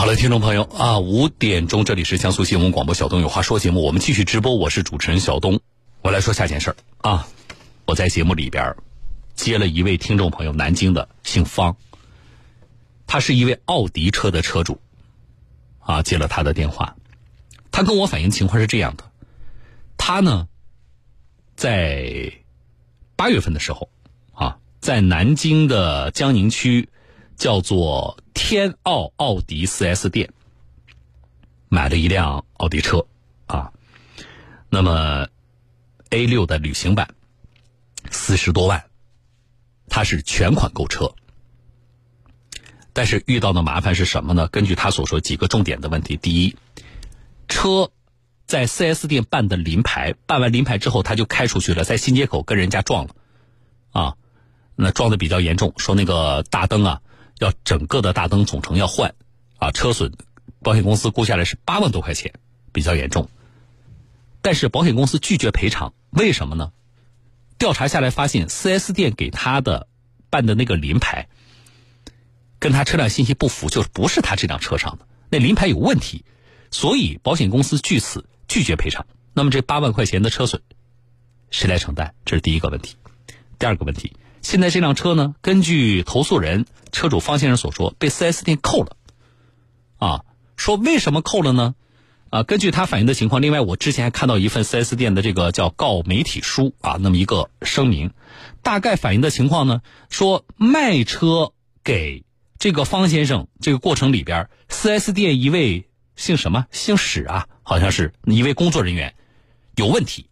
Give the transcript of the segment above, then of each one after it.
好了，听众朋友啊，五点钟这里是江苏新闻广播小东有话说节目，我们继续直播，我是主持人小东。我来说下件事儿啊，我在节目里边接了一位听众朋友，南京的，姓方，他是一位奥迪车的车主啊，接了他的电话，他跟我反映情况是这样的，他呢在八月份的时候啊，在南京的江宁区叫做天奥奥迪 4S 店买了一辆奥迪车啊，那么。A 六的旅行版，四十多万，他是全款购车，但是遇到的麻烦是什么呢？根据他所说，几个重点的问题：第一，车在 4S 店办的临牌，办完临牌之后他就开出去了，在新街口跟人家撞了，啊，那撞的比较严重，说那个大灯啊，要整个的大灯总成要换，啊，车损，保险公司估下来是八万多块钱，比较严重。但是保险公司拒绝赔偿，为什么呢？调查下来发现，4S 店给他的办的那个临牌，跟他车辆信息不符，就是不是他这辆车上的，那临牌有问题，所以保险公司据此拒绝赔偿。那么这八万块钱的车损，谁来承担？这是第一个问题。第二个问题，现在这辆车呢，根据投诉人车主方先生所说，被 4S 店扣了。啊，说为什么扣了呢？啊，根据他反映的情况，另外我之前还看到一份 4S 店的这个叫告媒体书啊，那么一个声明，大概反映的情况呢，说卖车给这个方先生这个过程里边，4S 店一位姓什么姓史啊，好像是一位工作人员有问题，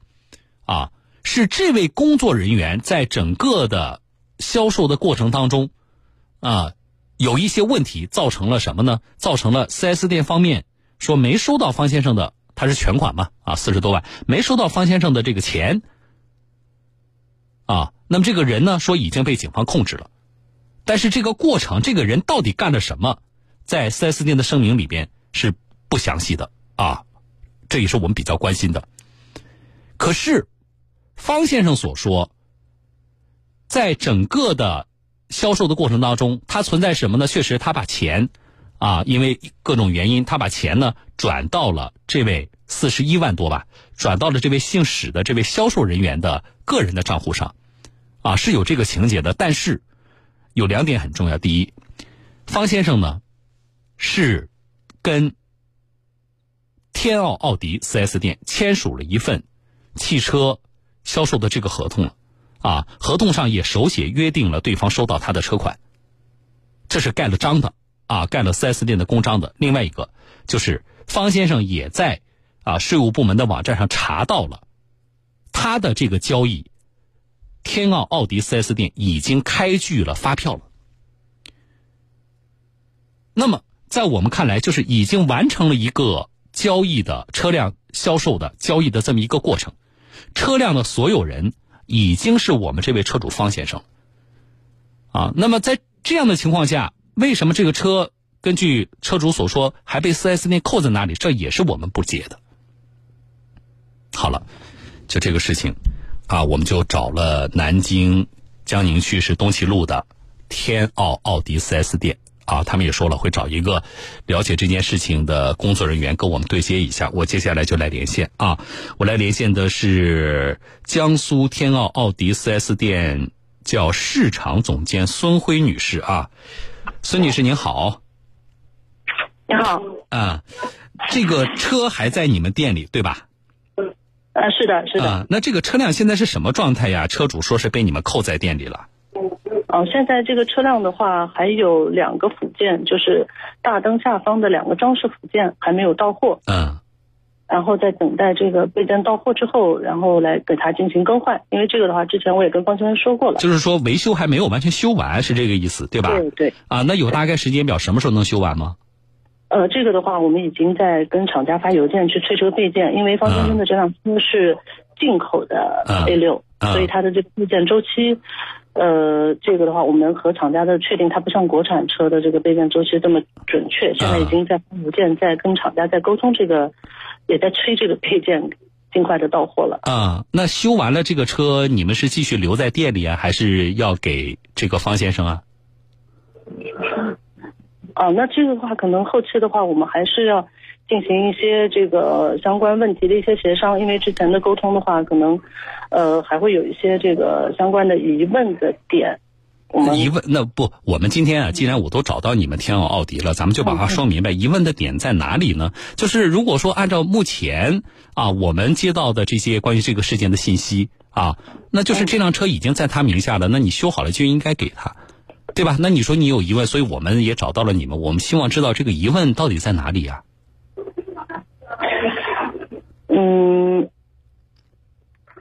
啊，是这位工作人员在整个的销售的过程当中，啊，有一些问题，造成了什么呢？造成了 4S 店方面。说没收到方先生的，他是全款嘛？啊，四十多万没收到方先生的这个钱，啊，那么这个人呢说已经被警方控制了，但是这个过程，这个人到底干了什么，在 4S 店的声明里边是不详细的啊，这也是我们比较关心的。可是方先生所说，在整个的销售的过程当中，他存在什么呢？确实，他把钱。啊，因为各种原因，他把钱呢转到了这位四十一万多吧，转到了这位姓史的这位销售人员的个人的账户上，啊，是有这个情节的。但是有两点很重要：第一，方先生呢是跟天奥奥迪 4S 店签署了一份汽车销售的这个合同了，啊，合同上也手写约定了对方收到他的车款，这是盖了章的。啊，盖了 4S 店的公章的。另外一个就是方先生也在啊税务部门的网站上查到了他的这个交易，天奥奥迪 4S 店已经开具了发票了。那么在我们看来，就是已经完成了一个交易的车辆销售的交易的这么一个过程，车辆的所有人已经是我们这位车主方先生啊。那么在这样的情况下。为什么这个车根据车主所说还被 4S 店扣在那里？这也是我们不解的。好了，就这个事情啊，我们就找了南京江宁区是东麒路的天奥奥迪 4S 店啊，他们也说了会找一个了解这件事情的工作人员跟我们对接一下。我接下来就来连线啊，我来连线的是江苏天奥奥迪 4S 店叫市场总监孙辉女士啊。孙女士您好，你好，啊，这个车还在你们店里对吧？呃，是的，是的。啊，那这个车辆现在是什么状态呀？车主说是被你们扣在店里了。哦，现在这个车辆的话，还有两个附件，就是大灯下方的两个装饰附件还没有到货。嗯。然后在等待这个备件到货之后，然后来给它进行更换。因为这个的话，之前我也跟方先生说过了，就是说维修还没有完全修完，是这个意思，对吧？对对。啊，那有大概时间表，什么时候能修完吗？呃，这个的话，我们已经在跟厂家发邮件去催这个备件，因为方先生的这辆车是进口的 A 六，所以它的这个备件周期，呃，这个的话，我们和厂家的确定，它不像国产车的这个备件周期这么准确。现在已经在发邮件，在跟厂家在沟通这个。也在催这个配件尽快的到货了啊！那修完了这个车，你们是继续留在店里啊，还是要给这个方先生啊？啊，那这个的话，可能后期的话，我们还是要进行一些这个相关问题的一些协商，因为之前的沟通的话，可能呃还会有一些这个相关的疑问的点。疑问那不，我们今天啊，既然我都找到你们天奥奥迪了，咱们就把它说明白。疑问的点在哪里呢？就是如果说按照目前啊，我们接到的这些关于这个事件的信息啊，那就是这辆车已经在他名下了，那你修好了就应该给他，对吧？那你说你有疑问，所以我们也找到了你们，我们希望知道这个疑问到底在哪里呀？嗯。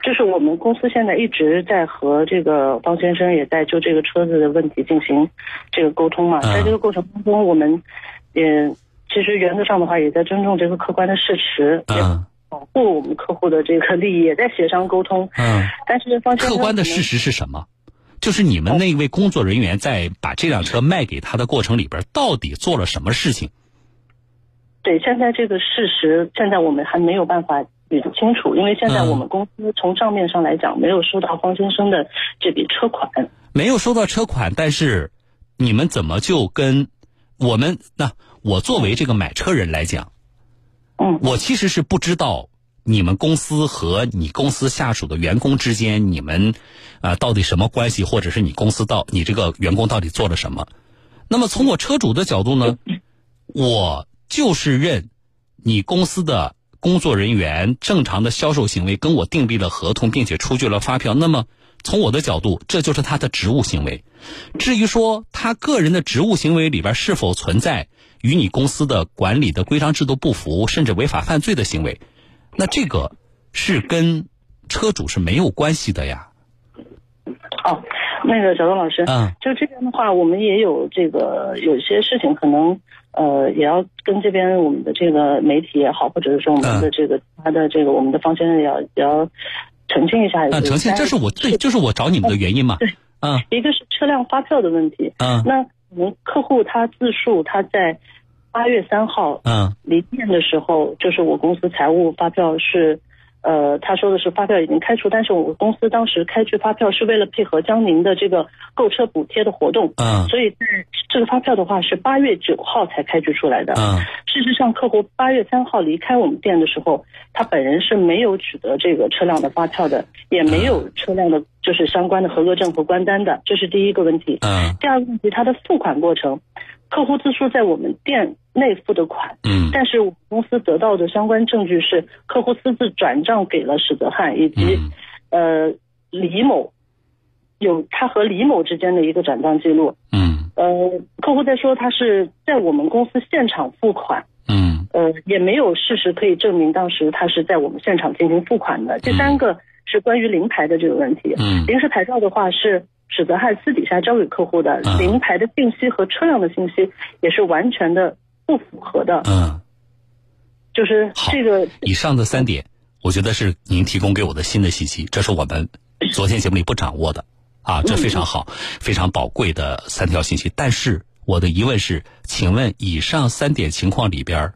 就是我们公司现在一直在和这个方先生也在就这个车子的问题进行这个沟通嘛，在这个过程当中，我们也其实原则上的话也在尊重这个客观的事实，嗯，保护我们客户的这个利益，也在协商沟通，嗯，但是方先生客观的事实是什么？就是你们那位工作人员在把这辆车卖给他的过程里边，到底做了什么事情？对，现在这个事实，现在我们还没有办法。捋得清楚，因为现在我们公司从账面上来讲没有收到方先生的这笔车款，没有收到车款，但是你们怎么就跟我们那我作为这个买车人来讲，嗯，我其实是不知道你们公司和你公司下属的员工之间你们啊到底什么关系，或者是你公司到你这个员工到底做了什么？那么从我车主的角度呢，我就是认你公司的。工作人员正常的销售行为跟我订立了合同，并且出具了发票。那么，从我的角度，这就是他的职务行为。至于说他个人的职务行为里边是否存在与你公司的管理的规章制度不符，甚至违法犯罪的行为，那这个是跟车主是没有关系的呀。哦，那个小东老师，嗯，就这边的话，我们也有这个有些事情可能。呃，也要跟这边我们的这个媒体也好，或者是说我们的这个他的这个我们的方先生也要也要澄清一下。啊，澄清，这是我对，就是我找你们的原因嘛。对，嗯，一个是车辆发票的问题。嗯，那我们客户他自述他在八月三号嗯离店的时候，就是我公司财务发票是。呃，他说的是发票已经开出，但是我们公司当时开具发票是为了配合江宁的这个购车补贴的活动，嗯，所以在这个发票的话是八月九号才开具出来的，嗯，事实上客户八月三号离开我们店的时候，他本人是没有取得这个车辆的发票的，也没有车辆的就是相关的合格证和关单的，这是第一个问题，嗯，第二个问题，他的付款过程。客户自述在我们店内付的款，嗯，但是公司得到的相关证据是客户私自转账给了史泽汉以及，呃，李某，有他和李某之间的一个转账记录，嗯，呃，客户在说他是在我们公司现场付款，嗯，呃，也没有事实可以证明当时他是在我们现场进行付款的。第三个是关于临牌的这个问题，嗯，临时牌照的话是。史泽汉私底下交给客户的临牌的信息和车辆的信息也是完全的不符合的。嗯，就是这个以上的三点，我觉得是您提供给我的新的信息，这是我们 昨天节目里不掌握的啊，这非常好，非常宝贵的三条信息。但是我的疑问是，请问以上三点情况里边，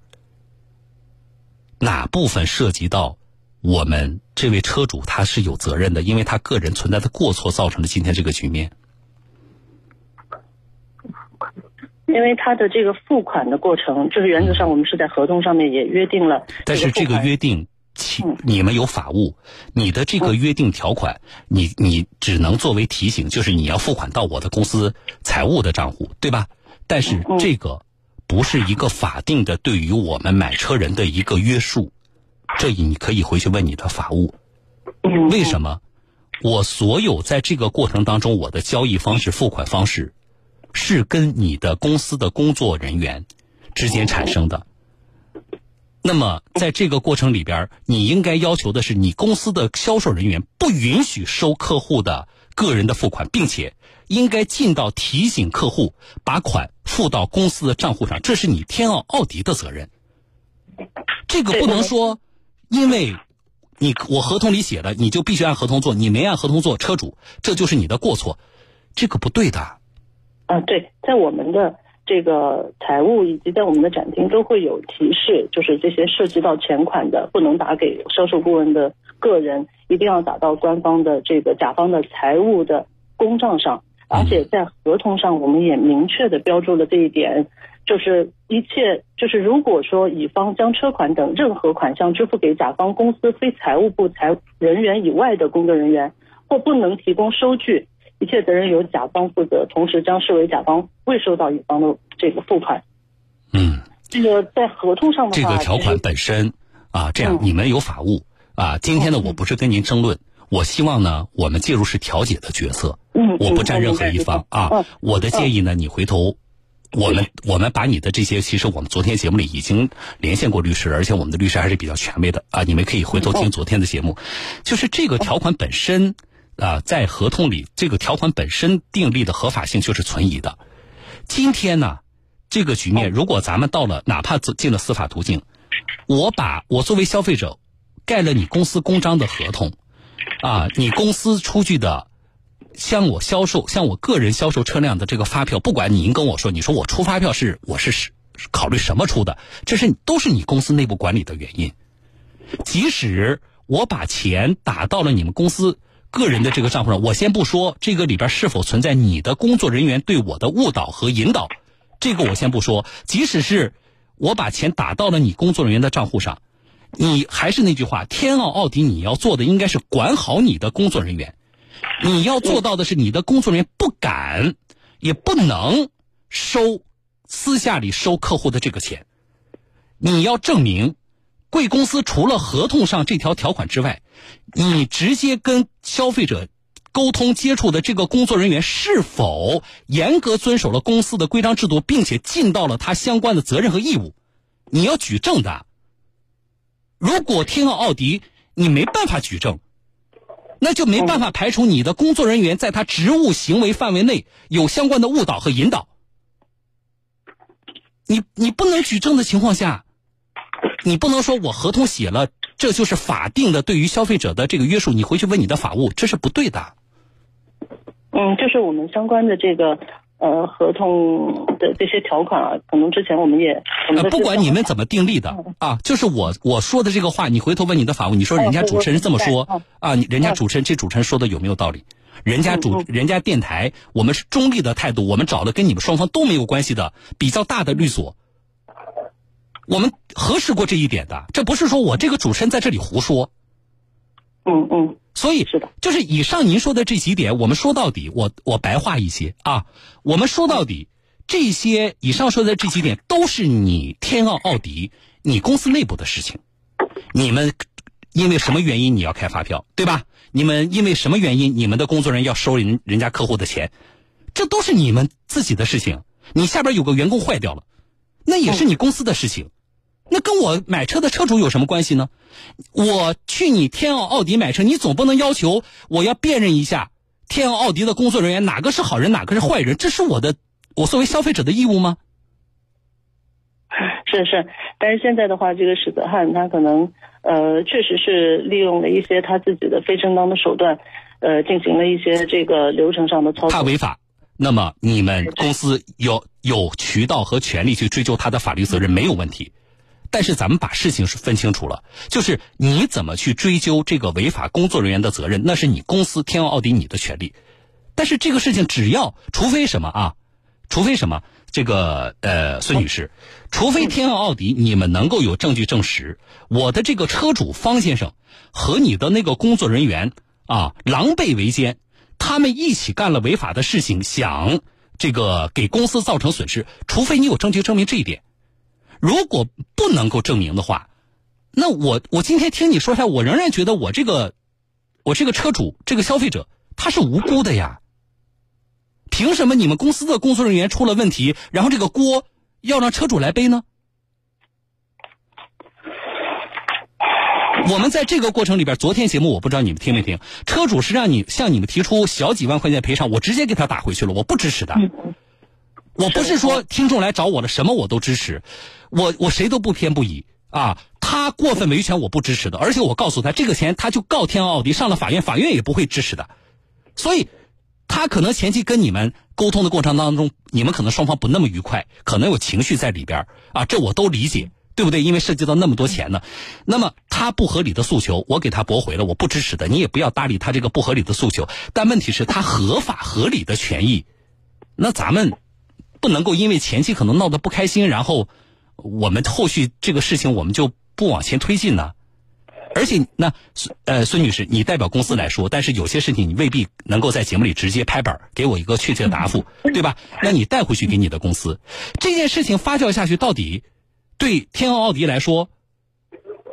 哪部分涉及到？我们这位车主他是有责任的，因为他个人存在的过错造成了今天这个局面。因为他的这个付款的过程，就是原则上我们是在合同上面也约定了。但是这个约定，请你们有法务，你的这个约定条款，你你只能作为提醒，就是你要付款到我的公司财务的账户，对吧？但是这个不是一个法定的对于我们买车人的一个约束。这你可以回去问你的法务，为什么我所有在这个过程当中我的交易方式、付款方式是跟你的公司的工作人员之间产生的？那么在这个过程里边，你应该要求的是你公司的销售人员不允许收客户的个人的付款，并且应该尽到提醒客户把款付到公司的账户上，这是你天奥奥迪的责任。这个不能说。因为，你我合同里写的，你就必须按合同做，你没按合同做，车主这就是你的过错，这个不对的。啊，对，在我们的这个财务以及在我们的展厅都会有提示，就是这些涉及到钱款的，不能打给销售顾问的个人，一定要打到官方的这个甲方的财务的公账上，而且在合同上我们也明确的标注了这一点。就是一切就是如果说乙方将车款等任何款项支付给甲方公司非财务部财人员以外的工作人员，或不能提供收据，一切责任由甲方负责，同时将视为甲方未收到乙方的这个付款。嗯，这个在合同上的这个条款本身啊，这样你们有法务啊。今天呢，我不是跟您争论，我希望呢，我们介入是调解的角色。嗯，我不占任何一方啊。我的建议呢，你回头。我们我们把你的这些，其实我们昨天节目里已经连线过律师，而且我们的律师还是比较权威的啊。你们可以回头听昨天的节目，就是这个条款本身啊，在合同里这个条款本身订立的合法性就是存疑的。今天呢，这个局面如果咱们到了哪怕走进了司法途径，我把我作为消费者盖了你公司公章的合同啊，你公司出具的。向我销售，向我个人销售车辆的这个发票，不管您跟我说，你说我出发票是我是考虑什么出的，这是都是你公司内部管理的原因。即使我把钱打到了你们公司个人的这个账户上，我先不说这个里边是否存在你的工作人员对我的误导和引导，这个我先不说。即使是我把钱打到了你工作人员的账户上，你还是那句话，天奥奥迪你要做的应该是管好你的工作人员。你要做到的是，你的工作人员不敢，也不能收私下里收客户的这个钱。你要证明，贵公司除了合同上这条条款之外，你直接跟消费者沟通接触的这个工作人员是否严格遵守了公司的规章制度，并且尽到了他相关的责任和义务。你要举证的。如果天奥奥迪你没办法举证。那就没办法排除你的工作人员在他职务行为范围内有相关的误导和引导。你你不能举证的情况下，你不能说我合同写了，这就是法定的对于消费者的这个约束。你回去问你的法务，这是不对的。嗯，就是我们相关的这个。呃，合同的这些条款啊，可能之前我们也，不管你们怎么订立的啊，就是我我说的这个话，你回头问你的法务，你说人家主持人这么说啊，你人家主持人这主持人说的有没有道理？人家主人家电台，我们是中立的态度，我们找了跟你们双方都没有关系的比较大的律所，我们核实过这一点的，这不是说我这个主持人在这里胡说。嗯嗯。所以，是的，就是以上您说的这几点，我们说到底，我我白话一些啊，我们说到底，这些以上说的这几点都是你天奥奥迪你公司内部的事情，你们因为什么原因你要开发票，对吧？你们因为什么原因你们的工作人员要收人人家客户的钱，这都是你们自己的事情。你下边有个员工坏掉了，那也是你公司的事情。那跟我买车的车主有什么关系呢？我去你天奥奥迪买车，你总不能要求我要辨认一下天奥奥迪的工作人员哪个是好人，哪个是坏人？这是我的，我作为消费者的义务吗？是是，但是现在的话，这个史泽汉他可能呃，确实是利用了一些他自己的非正当的手段，呃，进行了一些这个流程上的操作。他违法，那么你们公司有有渠道和权利去追究他的法律责任，没有问题。但是咱们把事情是分清楚了，就是你怎么去追究这个违法工作人员的责任，那是你公司天奥奥迪你的权利。但是这个事情只要，除非什么啊？除非什么？这个呃，孙女士，除非天奥奥迪你们能够有证据证实，我的这个车主方先生和你的那个工作人员啊狼狈为奸，他们一起干了违法的事情，想这个给公司造成损失，除非你有证据证明这一点。如果不能够证明的话，那我我今天听你说下，我仍然觉得我这个我这个车主这个消费者他是无辜的呀。凭什么你们公司的工作人员出了问题，然后这个锅要让车主来背呢？我们在这个过程里边，昨天节目我不知道你们听没听，车主是让你向你们提出小几万块钱赔偿，我直接给他打回去了，我不支持的。我不是说听众来找我了，什么我都支持，我我谁都不偏不倚啊。他过分维权我不支持的，而且我告诉他，这个钱他就告天奥迪，上了法院，法院也不会支持的。所以，他可能前期跟你们沟通的过程当中，你们可能双方不那么愉快，可能有情绪在里边啊，这我都理解，对不对？因为涉及到那么多钱呢。那么他不合理的诉求，我给他驳回了，我不支持的，你也不要搭理他这个不合理的诉求。但问题是，他合法合理的权益，那咱们。不能够因为前期可能闹得不开心，然后我们后续这个事情我们就不往前推进呢？而且，那呃，孙女士，你代表公司来说，但是有些事情你未必能够在节目里直接拍板给我一个确切的答复，对吧？那你带回去给你的公司，这件事情发酵下去，到底对天奥奥迪来说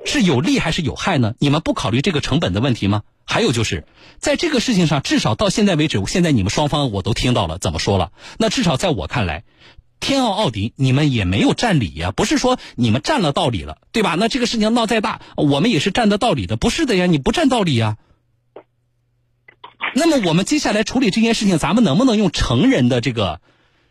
是有利还是有害呢？你们不考虑这个成本的问题吗？还有就是，在这个事情上，至少到现在为止，现在你们双方我都听到了怎么说了。那至少在我看来，天奥奥迪你们也没有占理呀，不是说你们占了道理了，对吧？那这个事情闹再大，我们也是占的道理的，不是的呀，你不占道理呀。那么我们接下来处理这件事情，咱们能不能用成人的这个？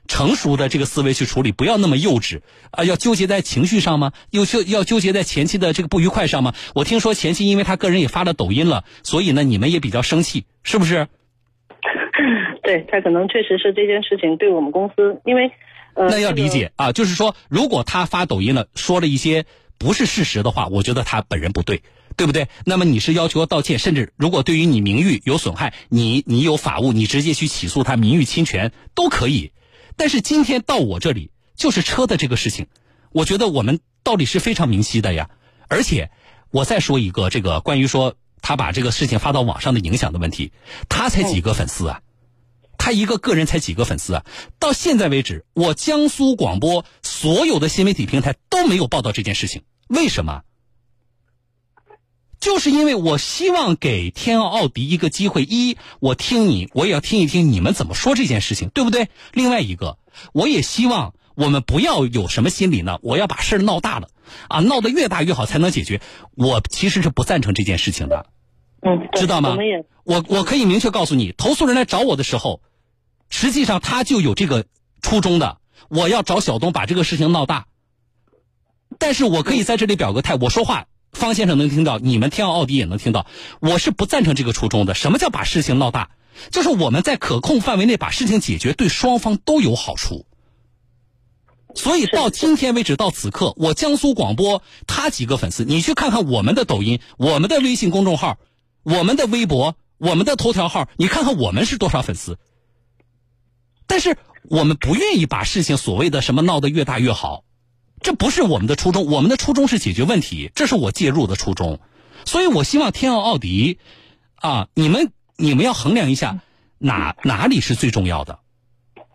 成熟的这个思维去处理，不要那么幼稚啊！要纠结在情绪上吗？又纠要纠结在前期的这个不愉快上吗？我听说前期因为他个人也发了抖音了，所以呢，你们也比较生气，是不是？对他可能确实是这件事情对我们公司，因为那要理解啊，就是说，如果他发抖音了，说了一些不是事实的话，我觉得他本人不对，对不对？那么你是要求道歉，甚至如果对于你名誉有损害，你你有法务，你直接去起诉他名誉侵权都可以。但是今天到我这里就是车的这个事情，我觉得我们道理是非常明晰的呀。而且我再说一个这个关于说他把这个事情发到网上的影响的问题，他才几个粉丝啊？他一个个人才几个粉丝啊？到现在为止，我江苏广播所有的新媒体平台都没有报道这件事情，为什么？就是因为我希望给天奥奥迪一个机会，一我听你，我也要听一听你们怎么说这件事情，对不对？另外一个，我也希望我们不要有什么心理呢？我要把事儿闹大了，啊，闹得越大越好才能解决。我其实是不赞成这件事情的，嗯，知道吗？我我可以明确告诉你，投诉人来找我的时候，实际上他就有这个初衷的，我要找小东把这个事情闹大。但是我可以在这里表个态，我说话。方先生能听到，你们天奥奥迪也能听到。我是不赞成这个初衷的。什么叫把事情闹大？就是我们在可控范围内把事情解决，对双方都有好处。所以到今天为止，到此刻，我江苏广播他几个粉丝，你去看看我们的抖音、我们的微信公众号、我们的微博、我们的头条号，你看看我们是多少粉丝。但是我们不愿意把事情所谓的什么闹得越大越好。这不是我们的初衷，我们的初衷是解决问题，这是我介入的初衷，所以我希望天奥奥迪，啊，你们你们要衡量一下哪哪里是最重要的，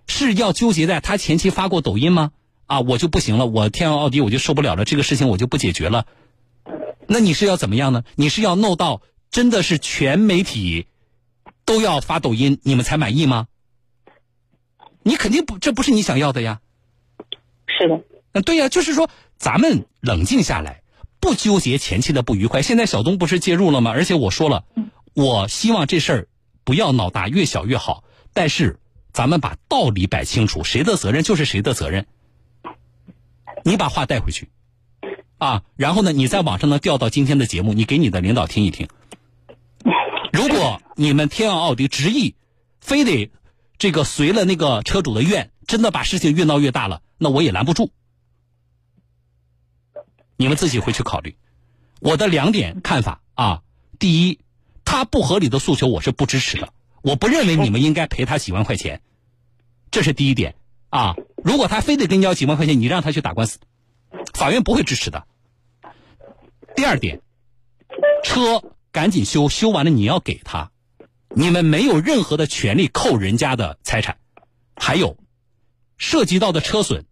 是要纠结在他前期发过抖音吗？啊，我就不行了，我天奥奥迪我就受不了了，这个事情我就不解决了，那你是要怎么样呢？你是要弄到真的是全媒体都要发抖音，你们才满意吗？你肯定不，这不是你想要的呀。是的。嗯，对呀，就是说，咱们冷静下来，不纠结前期的不愉快。现在小东不是介入了吗？而且我说了，我希望这事儿不要闹大，越小越好。但是，咱们把道理摆清楚，谁的责任就是谁的责任。你把话带回去，啊，然后呢，你在网上能调到今天的节目，你给你的领导听一听。如果你们天奥奥迪执意，非得这个随了那个车主的愿，真的把事情越闹越大了，那我也拦不住。你们自己回去考虑，我的两点看法啊。第一，他不合理的诉求我是不支持的，我不认为你们应该赔他几万块钱，这是第一点啊。如果他非得跟你要几万块钱，你让他去打官司，法院不会支持的。第二点，车赶紧修，修完了你要给他，你们没有任何的权利扣人家的财产。还有，涉及到的车损。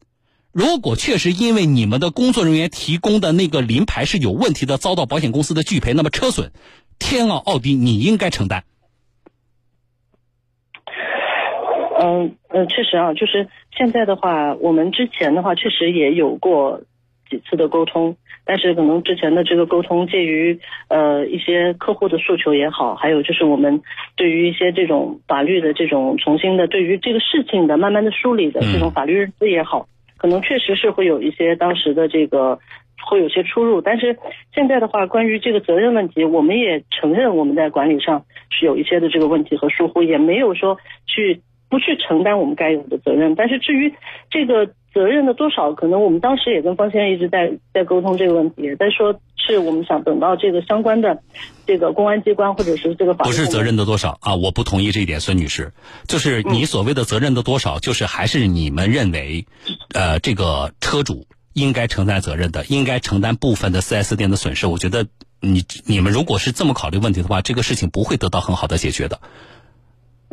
如果确实因为你们的工作人员提供的那个临牌是有问题的，遭到保险公司的拒赔，那么车损，天奥奥迪你应该承担。嗯呃，确实啊，就是现在的话，我们之前的话确实也有过几次的沟通，但是可能之前的这个沟通，介于呃一些客户的诉求也好，还有就是我们对于一些这种法律的这种重新的对于这个事情的慢慢的梳理的这种法律认知也好。可能确实是会有一些当时的这个会有些出入，但是现在的话，关于这个责任问题，我们也承认我们在管理上是有一些的这个问题和疏忽，也没有说去不去承担我们该有的责任。但是至于这个责任的多少，可能我们当时也跟方先生一直在在沟通这个问题，在说是我们想等到这个相关的这个公安机关或者是这个法不是责任的多少啊，我不同意这一点，孙女士，就是你所谓的责任的多少，就是还是你们认为，呃，这个车主应该承担责任的，应该承担部分的 4S 店的损失。我觉得你你们如果是这么考虑问题的话，这个事情不会得到很好的解决的。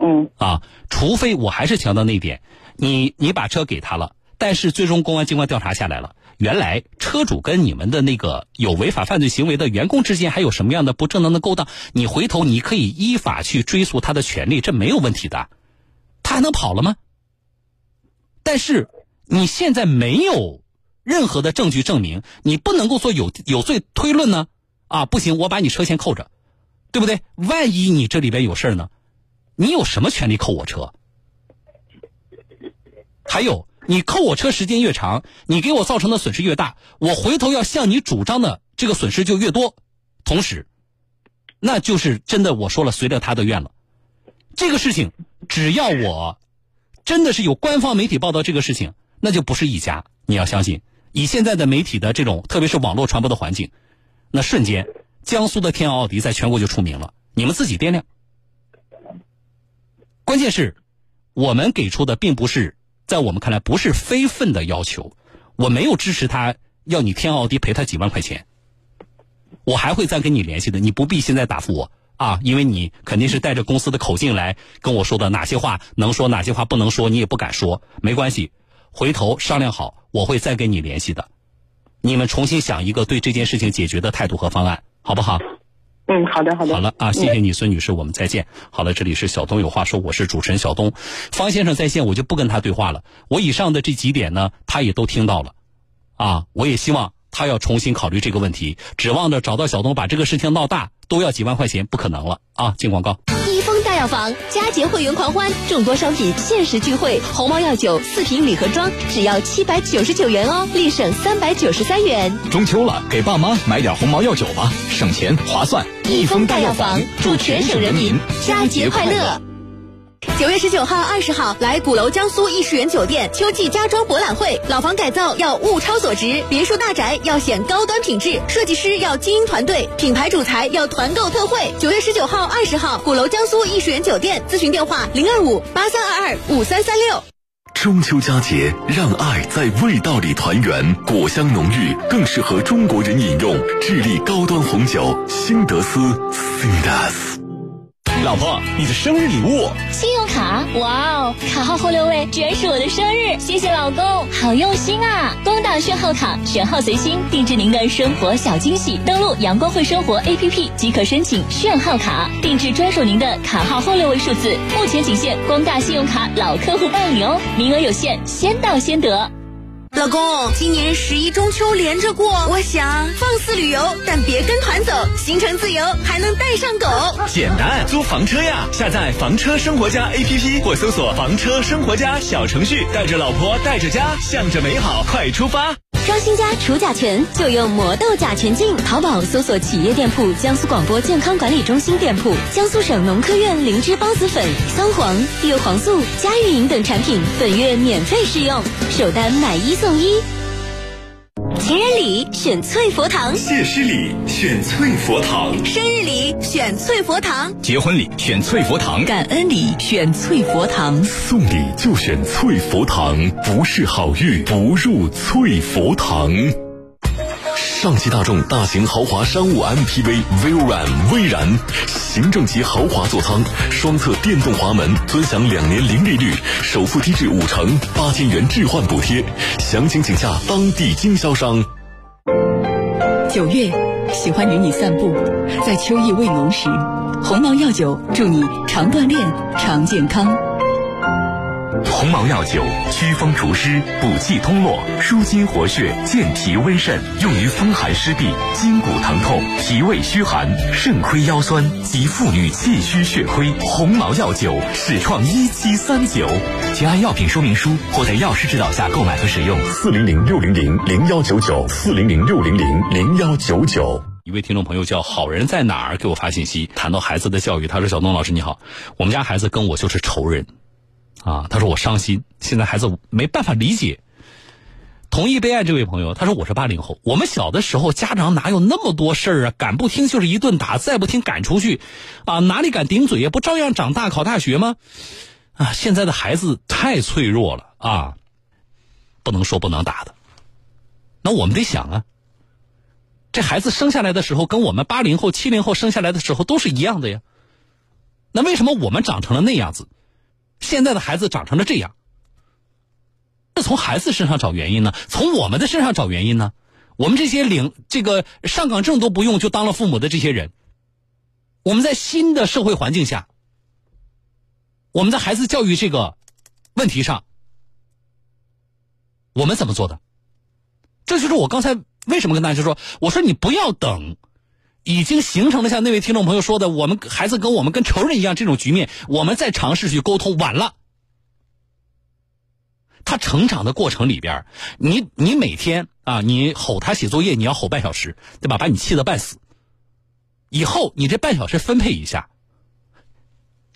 嗯啊，除非我还是强调那一点，你你把车给他了，但是最终公安机关调查下来了，原来车主跟你们的那个有违法犯罪行为的员工之间还有什么样的不正当的勾当，你回头你可以依法去追溯他的权利，这没有问题的，他还能跑了吗？但是你现在没有任何的证据证明，你不能够做有有罪推论呢？啊，不行，我把你车先扣着，对不对？万一你这里边有事呢？你有什么权利扣我车？还有，你扣我车时间越长，你给我造成的损失越大，我回头要向你主张的这个损失就越多。同时，那就是真的我说了，随着他的愿了。这个事情，只要我真的是有官方媒体报道这个事情，那就不是一家。你要相信，以现在的媒体的这种，特别是网络传播的环境，那瞬间，江苏的天奥奥迪在全国就出名了。你们自己掂量。关键是，我们给出的并不是在我们看来不是非分的要求，我没有支持他要你天奥迪赔他几万块钱，我还会再跟你联系的，你不必现在答复我。啊，因为你肯定是带着公司的口径来跟我说的，哪些话能说，哪些话不能说，你也不敢说，没关系，回头商量好，我会再跟你联系的，你们重新想一个对这件事情解决的态度和方案，好不好？嗯，好的，好的。好了啊，谢谢你，孙女士，我们再见。好了，这里是小东有话说，我是主持人小东，方先生在线，我就不跟他对话了。我以上的这几点呢，他也都听到了，啊，我也希望他要重新考虑这个问题，指望着找到小东把这个事情闹大，都要几万块钱，不可能了啊！进广告。药房佳节会员狂欢，众多商品限时聚会，鸿茅药酒四瓶礼盒装只要七百九十九元哦，立省三百九十三元。中秋了，给爸妈买点鸿茅药酒吧，省钱划算。益丰大药房祝全省人民佳节快乐。九月十九号、二十号来鼓楼江苏艺世园酒店秋季家装博览会，老房改造要物超所值，别墅大宅要显高端品质，设计师要精英团队，品牌主材要团购特惠。九月十九号、二十号，鼓楼江苏艺世园酒店，咨询电话零二五八三二二五三三六。中秋佳节，让爱在味道里团圆，果香浓郁，更适合中国人饮用。智利高端红酒，新德斯 s i n d s。老婆，你的生日礼物？信用卡，哇哦，卡号后六位居然是我的生日，谢谢老公，好用心啊！光大炫号卡，选号随心，定制您的生活小惊喜。登录阳光汇生活 APP 即可申请炫号卡，定制专属您的卡号后六位数字。目前仅限光大信用卡老客户办理哦，名额有限，先到先得。老公，今年十一中秋连着过，我想放肆旅游，但别跟团走，行程自由，还能带上狗。简单，租房车呀！下载房车生活家 APP 或搜索房车生活家小程序，带着老婆带着家，向着美好快出发。装新家除甲醛就用魔豆甲醛净。淘宝搜索企业店铺江苏广播健康管理中心店铺，江苏省农科院灵芝孢子粉、桑黄、叶黄素、佳玉饮等产品，本月免费试用，首单买一送一。情人礼选翠佛堂，谢师礼选翠佛堂，生日礼选翠佛堂，结婚礼选翠佛堂，感恩礼选翠佛堂，送礼就选翠佛堂，不是好运不入翠佛堂。上汽大众大型豪华商务 MPV Veyron 威然，行政级豪华座舱，双侧电动滑门，尊享两年零利率，首付低至五成，八千元置换补贴，详情请洽当地经销商。九月，喜欢与你散步，在秋意未浓时，鸿茅药酒祝你常锻炼，常健康。鸿茅药酒祛风除湿、补气通络、舒筋活血、健脾温肾，用于风寒湿痹、筋骨疼痛、脾胃虚寒、肾亏腰酸及妇女气虚血亏。鸿茅药酒始创一七三九，请按药品说明书或在药师指导下购买和使用。四零零六零零零幺九九，四零零六零零零幺九九。一位听众朋友叫好人在哪儿给我发信息，谈到孩子的教育，他说：“小东老师你好，我们家孩子跟我就是仇人。”啊，他说我伤心，现在孩子没办法理解，同意备案这位朋友，他说我是八零后，我们小的时候家长哪有那么多事儿啊？敢不听就是一顿打，再不听赶出去，啊，哪里敢顶嘴呀？不照样长大考大学吗？啊，现在的孩子太脆弱了啊，不能说不能打的。那我们得想啊，这孩子生下来的时候跟我们八零后、七零后生下来的时候都是一样的呀。那为什么我们长成了那样子，现在的孩子长成了这样？是从孩子身上找原因呢？从我们的身上找原因呢？我们这些领这个上岗证都不用就当了父母的这些人，我们在新的社会环境下，我们在孩子教育这个问题上，我们怎么做的？这就是我刚才为什么跟大家说，我说你不要等，已经形成了像那位听众朋友说的，我们孩子跟我们跟仇人一样这种局面，我们再尝试去沟通，晚了。他成长的过程里边，你你每天啊，你吼他写作业，你要吼半小时，对吧？把你气得半死。以后你这半小时分配一下，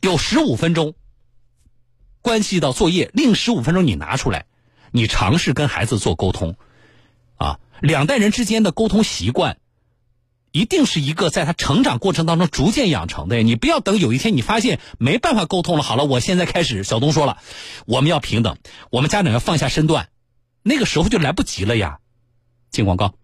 有十五分钟关系到作业，另十五分钟你拿出来，你尝试跟孩子做沟通，啊，两代人之间的沟通习惯。一定是一个在他成长过程当中逐渐养成的，你不要等有一天你发现没办法沟通了，好了，我现在开始。小东说了，我们要平等，我们家长要放下身段，那个时候就来不及了呀。进广告。